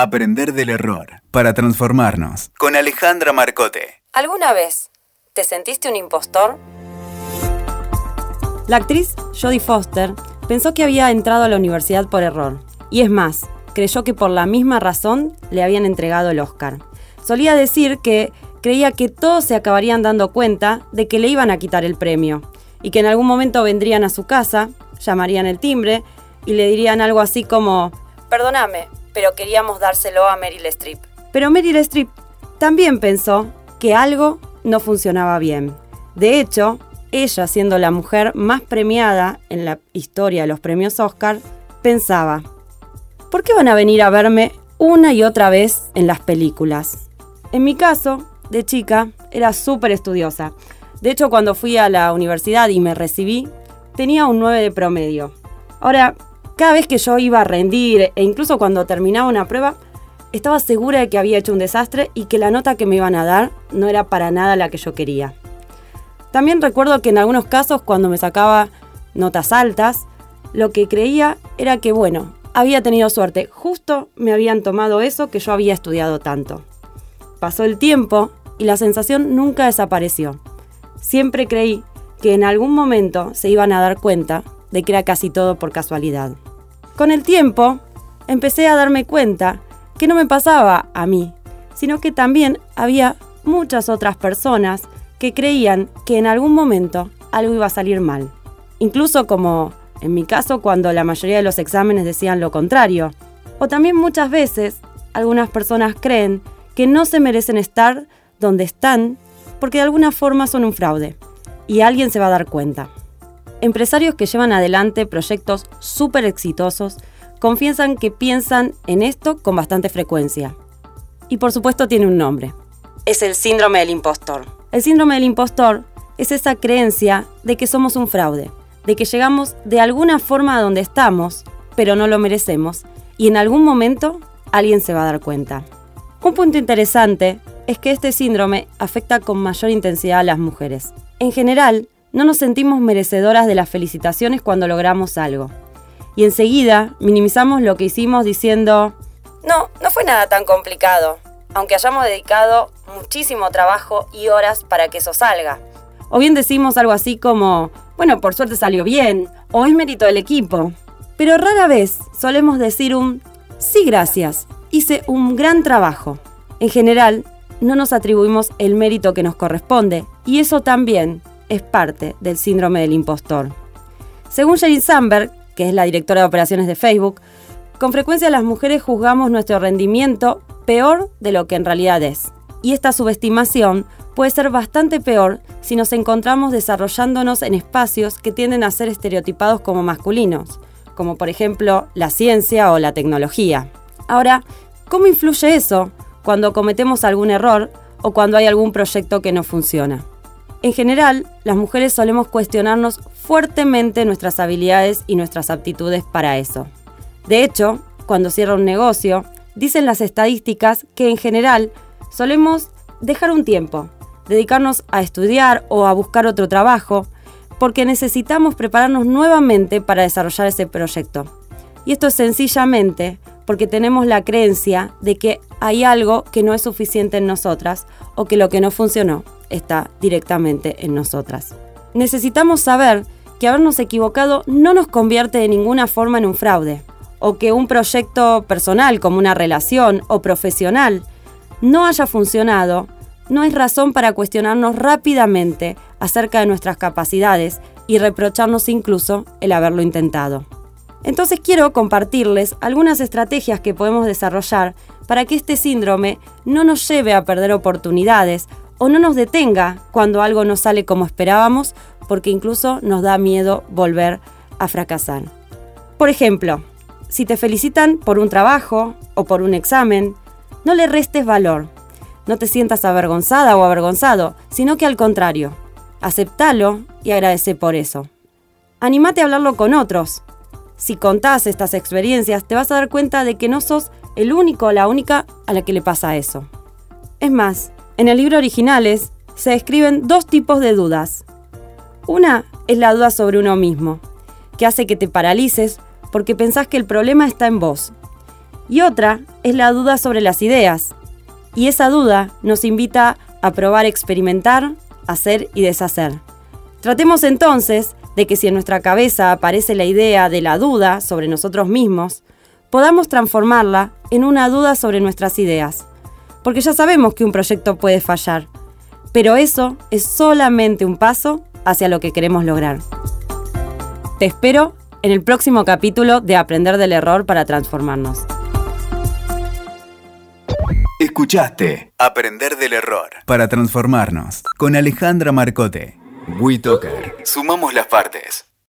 Aprender del error para transformarnos. Con Alejandra Marcote. ¿Alguna vez te sentiste un impostor? La actriz Jodie Foster pensó que había entrado a la universidad por error. Y es más, creyó que por la misma razón le habían entregado el Oscar. Solía decir que creía que todos se acabarían dando cuenta de que le iban a quitar el premio y que en algún momento vendrían a su casa, llamarían el timbre y le dirían algo así como, perdóname, pero queríamos dárselo a Meryl Streep. Pero Meryl Streep también pensó que algo no funcionaba bien. De hecho, ella, siendo la mujer más premiada en la historia de los premios Oscar, pensaba, ¿por qué van a venir a verme una y otra vez en las películas? En mi caso, de chica, era súper estudiosa. De hecho, cuando fui a la universidad y me recibí, tenía un 9 de promedio. Ahora, cada vez que yo iba a rendir e incluso cuando terminaba una prueba, estaba segura de que había hecho un desastre y que la nota que me iban a dar no era para nada la que yo quería. También recuerdo que en algunos casos cuando me sacaba notas altas, lo que creía era que, bueno, había tenido suerte, justo me habían tomado eso que yo había estudiado tanto. Pasó el tiempo y la sensación nunca desapareció. Siempre creí que en algún momento se iban a dar cuenta de que era casi todo por casualidad. Con el tiempo, empecé a darme cuenta que no me pasaba a mí, sino que también había muchas otras personas que creían que en algún momento algo iba a salir mal. Incluso como en mi caso cuando la mayoría de los exámenes decían lo contrario. O también muchas veces algunas personas creen que no se merecen estar donde están porque de alguna forma son un fraude y alguien se va a dar cuenta. Empresarios que llevan adelante proyectos súper exitosos confiesan que piensan en esto con bastante frecuencia. Y por supuesto tiene un nombre. Es el síndrome del impostor. El síndrome del impostor es esa creencia de que somos un fraude, de que llegamos de alguna forma a donde estamos, pero no lo merecemos, y en algún momento alguien se va a dar cuenta. Un punto interesante es que este síndrome afecta con mayor intensidad a las mujeres. En general, no nos sentimos merecedoras de las felicitaciones cuando logramos algo. Y enseguida minimizamos lo que hicimos diciendo, no, no fue nada tan complicado, aunque hayamos dedicado muchísimo trabajo y horas para que eso salga. O bien decimos algo así como, bueno, por suerte salió bien, o es mérito del equipo. Pero rara vez solemos decir un, sí gracias, hice un gran trabajo. En general, no nos atribuimos el mérito que nos corresponde, y eso también es parte del síndrome del impostor. Según Jane Sandberg, que es la directora de operaciones de Facebook, con frecuencia las mujeres juzgamos nuestro rendimiento peor de lo que en realidad es. Y esta subestimación puede ser bastante peor si nos encontramos desarrollándonos en espacios que tienden a ser estereotipados como masculinos, como por ejemplo la ciencia o la tecnología. Ahora, ¿cómo influye eso cuando cometemos algún error o cuando hay algún proyecto que no funciona? En general, las mujeres solemos cuestionarnos fuertemente nuestras habilidades y nuestras aptitudes para eso. De hecho, cuando cierra un negocio, dicen las estadísticas que en general solemos dejar un tiempo, dedicarnos a estudiar o a buscar otro trabajo, porque necesitamos prepararnos nuevamente para desarrollar ese proyecto. Y esto es sencillamente porque tenemos la creencia de que hay algo que no es suficiente en nosotras o que lo que no funcionó está directamente en nosotras. Necesitamos saber que habernos equivocado no nos convierte de ninguna forma en un fraude, o que un proyecto personal como una relación o profesional no haya funcionado, no es razón para cuestionarnos rápidamente acerca de nuestras capacidades y reprocharnos incluso el haberlo intentado. Entonces quiero compartirles algunas estrategias que podemos desarrollar para que este síndrome no nos lleve a perder oportunidades o no nos detenga cuando algo no sale como esperábamos, porque incluso nos da miedo volver a fracasar. Por ejemplo, si te felicitan por un trabajo o por un examen, no le restes valor. No te sientas avergonzada o avergonzado, sino que al contrario, aceptalo y agradece por eso. Anímate a hablarlo con otros. Si contás estas experiencias, te vas a dar cuenta de que no sos el único o la única a la que le pasa eso. Es más, en el libro Originales se describen dos tipos de dudas. Una es la duda sobre uno mismo, que hace que te paralices porque pensás que el problema está en vos. Y otra es la duda sobre las ideas. Y esa duda nos invita a probar, experimentar, hacer y deshacer. Tratemos entonces de que si en nuestra cabeza aparece la idea de la duda sobre nosotros mismos, podamos transformarla en una duda sobre nuestras ideas. Porque ya sabemos que un proyecto puede fallar, pero eso es solamente un paso hacia lo que queremos lograr. Te espero en el próximo capítulo de Aprender del Error para Transformarnos. Escuchaste Aprender del Error para Transformarnos con Alejandra Marcote. WeToker. Sumamos las partes.